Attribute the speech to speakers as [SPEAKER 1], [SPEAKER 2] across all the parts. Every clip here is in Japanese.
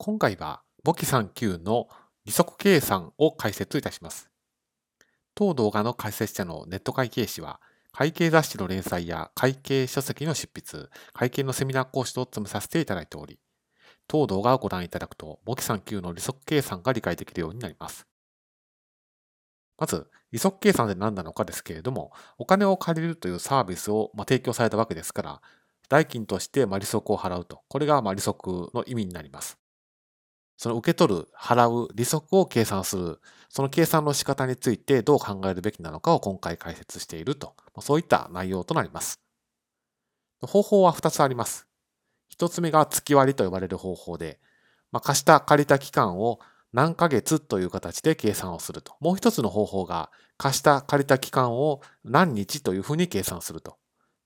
[SPEAKER 1] 今回は簿記3級の利息計算を解説いたします。当動画の解説者のネット会計士は、会計雑誌の連載や会計書籍の執筆、会計のセミナー講師を務めさせていただいており、当動画をご覧いただくと、簿記3級の利息計算が理解できるようになります。まず、利息計算で何なのかですけれども、お金を借りるというサービスを提供されたわけですから、代金として利息を払うと、これが利息の意味になります。その受け取る、払う、利息を計算する、その計算の仕方についてどう考えるべきなのかを今回解説していると、そういった内容となります。方法は2つあります。1つ目が月割りと呼ばれる方法で、まあ、貸した借りた期間を何ヶ月という形で計算をすると。もう一つの方法が貸した借りた期間を何日というふうに計算すると。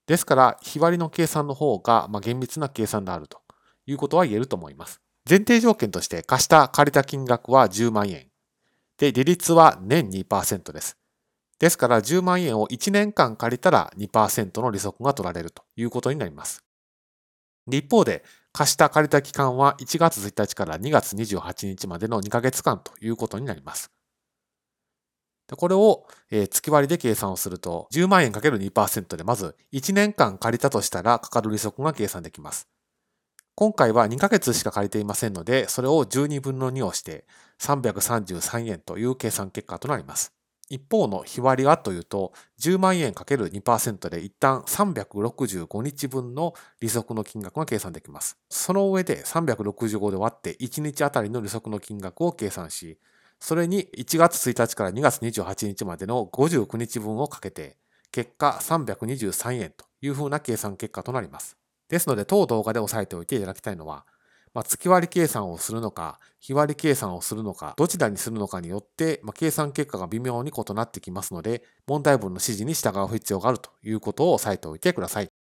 [SPEAKER 1] ですから、日割りの計算の方がま厳密な計算であるということは言えると思います。前提条件として貸した借りた金額は10万円。で、利率は年2%です。ですから10万円を1年間借りたら2%の利息が取られるということになります。一方で、貸した借りた期間は1月1日から2月28日までの2ヶ月間ということになります。これを月割りで計算をすると、10万円 ×2% でまず1年間借りたとしたらかかる利息が計算できます。今回は2ヶ月しか借りていませんので、それを12分の2をして333円という計算結果となります。一方の日割りはというと、10万円 ×2% で一旦365日分の利息の金額が計算できます。その上で365で割って1日あたりの利息の金額を計算し、それに1月1日から2月28日までの59日分をかけて、結果323円というふうな計算結果となります。ですので、当動画で押さえておいていただきたいのは、まあ、月割り計算をするのか、日割り計算をするのか、どちらにするのかによって、まあ、計算結果が微妙に異なってきますので、問題文の指示に従う必要があるということを押さえておいてください。